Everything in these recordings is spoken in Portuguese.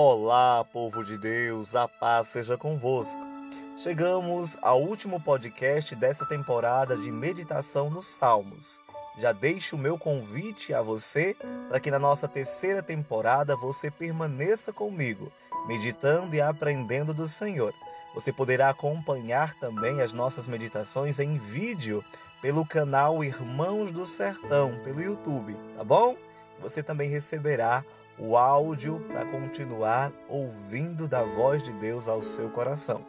Olá, povo de Deus, a paz seja convosco. Chegamos ao último podcast dessa temporada de meditação nos Salmos. Já deixo o meu convite a você para que na nossa terceira temporada você permaneça comigo, meditando e aprendendo do Senhor. Você poderá acompanhar também as nossas meditações em vídeo pelo canal Irmãos do Sertão, pelo YouTube, tá bom? Você também receberá o áudio para continuar ouvindo da voz de Deus ao seu coração.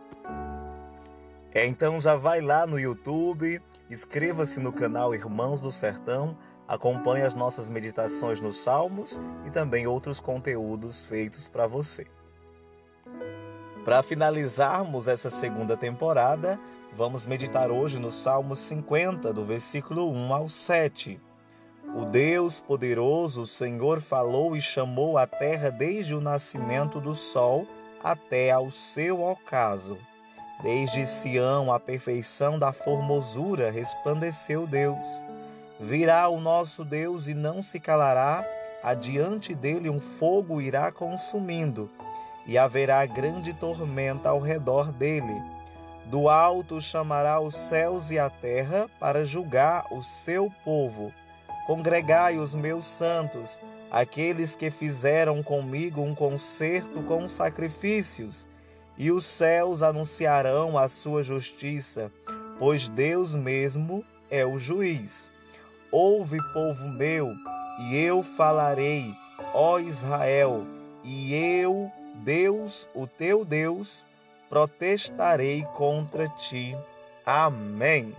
É, então já vai lá no YouTube, inscreva-se no canal Irmãos do Sertão, acompanhe as nossas meditações nos Salmos e também outros conteúdos feitos para você. Para finalizarmos essa segunda temporada, vamos meditar hoje no Salmo 50, do versículo 1 ao 7. O Deus poderoso, o Senhor, falou e chamou a terra desde o nascimento do sol até ao seu ocaso. Desde Sião, a perfeição da formosura, resplandeceu Deus. Virá o nosso Deus e não se calará, adiante dele um fogo irá consumindo, e haverá grande tormenta ao redor dele. Do alto chamará os céus e a terra para julgar o seu povo Congregai os meus santos, aqueles que fizeram comigo um concerto com sacrifícios, e os céus anunciarão a sua justiça, pois Deus mesmo é o juiz. Ouve, povo meu, e eu falarei, ó Israel, e eu, Deus, o teu Deus, protestarei contra ti. Amém.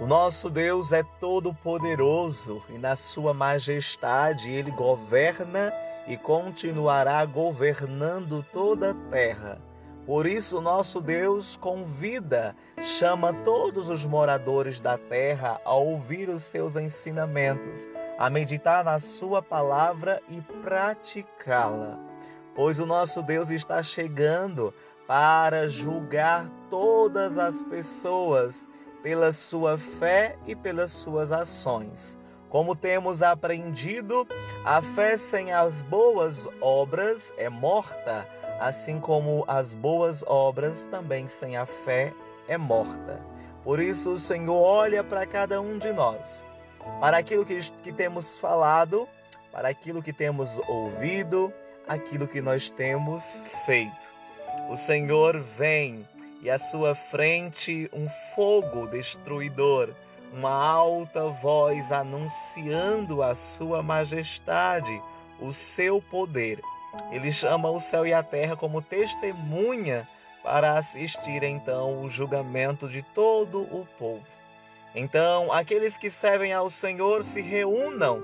O nosso Deus é todo-poderoso e, na Sua majestade, Ele governa e continuará governando toda a terra. Por isso, nosso Deus convida, chama todos os moradores da terra a ouvir os seus ensinamentos, a meditar na Sua palavra e praticá-la. Pois o nosso Deus está chegando para julgar todas as pessoas pela sua fé e pelas suas ações. Como temos aprendido, a fé sem as boas obras é morta, assim como as boas obras também sem a fé é morta. Por isso, o Senhor olha para cada um de nós, para aquilo que, que temos falado, para aquilo que temos ouvido, aquilo que nós temos feito. O Senhor vem e à sua frente um fogo destruidor, uma alta voz anunciando a sua majestade, o seu poder. Ele chama o céu e a terra como testemunha para assistir então o julgamento de todo o povo. Então, aqueles que servem ao Senhor se reúnam,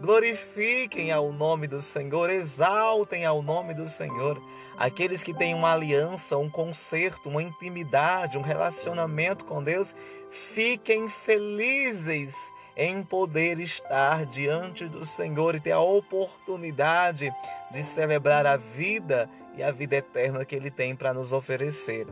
glorifiquem ao nome do Senhor, exaltem ao nome do Senhor. Aqueles que têm uma aliança, um conserto, uma intimidade, um relacionamento com Deus, fiquem felizes em poder estar diante do Senhor e ter a oportunidade de celebrar a vida e a vida eterna que Ele tem para nos oferecer.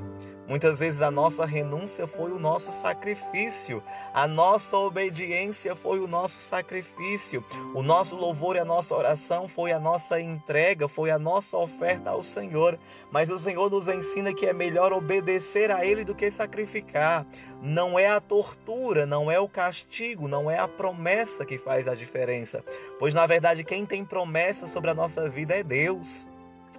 Muitas vezes a nossa renúncia foi o nosso sacrifício, a nossa obediência foi o nosso sacrifício, o nosso louvor e a nossa oração foi a nossa entrega, foi a nossa oferta ao Senhor. Mas o Senhor nos ensina que é melhor obedecer a Ele do que sacrificar. Não é a tortura, não é o castigo, não é a promessa que faz a diferença, pois na verdade quem tem promessa sobre a nossa vida é Deus.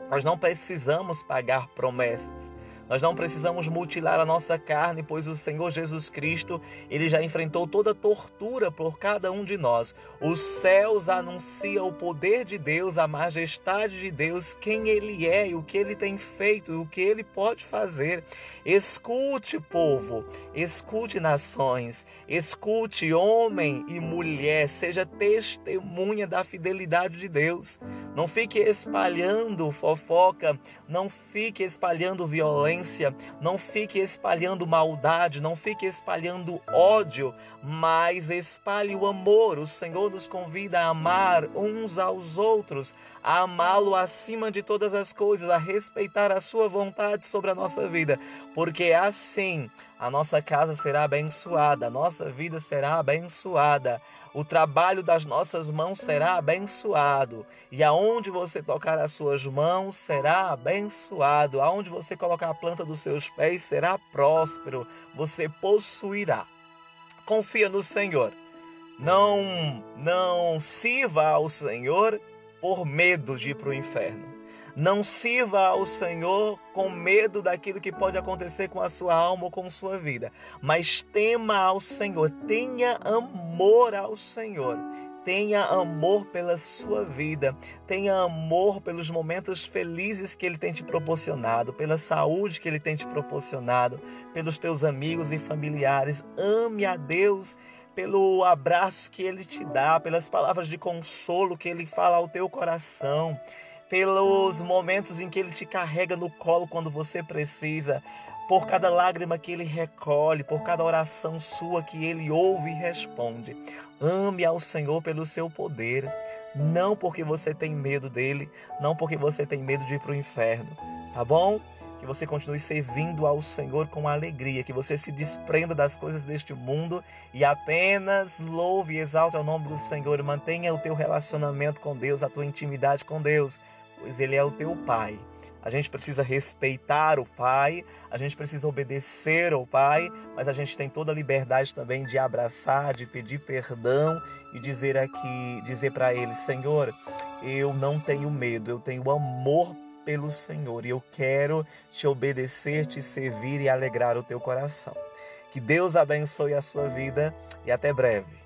Nós não precisamos pagar promessas. Nós não precisamos mutilar a nossa carne, pois o Senhor Jesus Cristo, ele já enfrentou toda tortura por cada um de nós. Os céus anunciam o poder de Deus, a majestade de Deus, quem ele é e o que ele tem feito e o que ele pode fazer. Escute, povo, escute nações, escute homem e mulher, seja testemunha da fidelidade de Deus. Não fique espalhando fofoca, não fique espalhando violência, não fique espalhando maldade, não fique espalhando ódio, mas espalhe o amor. O Senhor nos convida a amar uns aos outros, a amá-lo acima de todas as coisas, a respeitar a sua vontade sobre a nossa vida, porque assim a nossa casa será abençoada, a nossa vida será abençoada. O trabalho das nossas mãos será abençoado, e aonde você tocar as suas mãos será abençoado, aonde você colocar a planta dos seus pés será próspero, você possuirá. Confia no Senhor. Não, não sirva ao Senhor por medo de ir para o inferno. Não sirva ao Senhor com medo daquilo que pode acontecer com a sua alma ou com sua vida, mas tema ao Senhor, tenha amor ao Senhor. Tenha amor pela sua vida, tenha amor pelos momentos felizes que Ele tem te proporcionado, pela saúde que Ele tem te proporcionado, pelos teus amigos e familiares. Ame a Deus pelo abraço que Ele te dá, pelas palavras de consolo que Ele fala ao teu coração pelos momentos em que Ele te carrega no colo quando você precisa, por cada lágrima que Ele recolhe, por cada oração sua que Ele ouve e responde. Ame ao Senhor pelo seu poder, não porque você tem medo dele, não porque você tem medo de ir para o inferno, tá bom? Que você continue servindo ao Senhor com alegria, que você se desprenda das coisas deste mundo e apenas louve e exalte o nome do Senhor. Mantenha o teu relacionamento com Deus, a tua intimidade com Deus pois ele é o teu pai. A gente precisa respeitar o pai, a gente precisa obedecer ao pai, mas a gente tem toda a liberdade também de abraçar, de pedir perdão e dizer aqui, dizer para ele, Senhor, eu não tenho medo, eu tenho amor pelo Senhor e eu quero te obedecer, te servir e alegrar o teu coração. Que Deus abençoe a sua vida e até breve.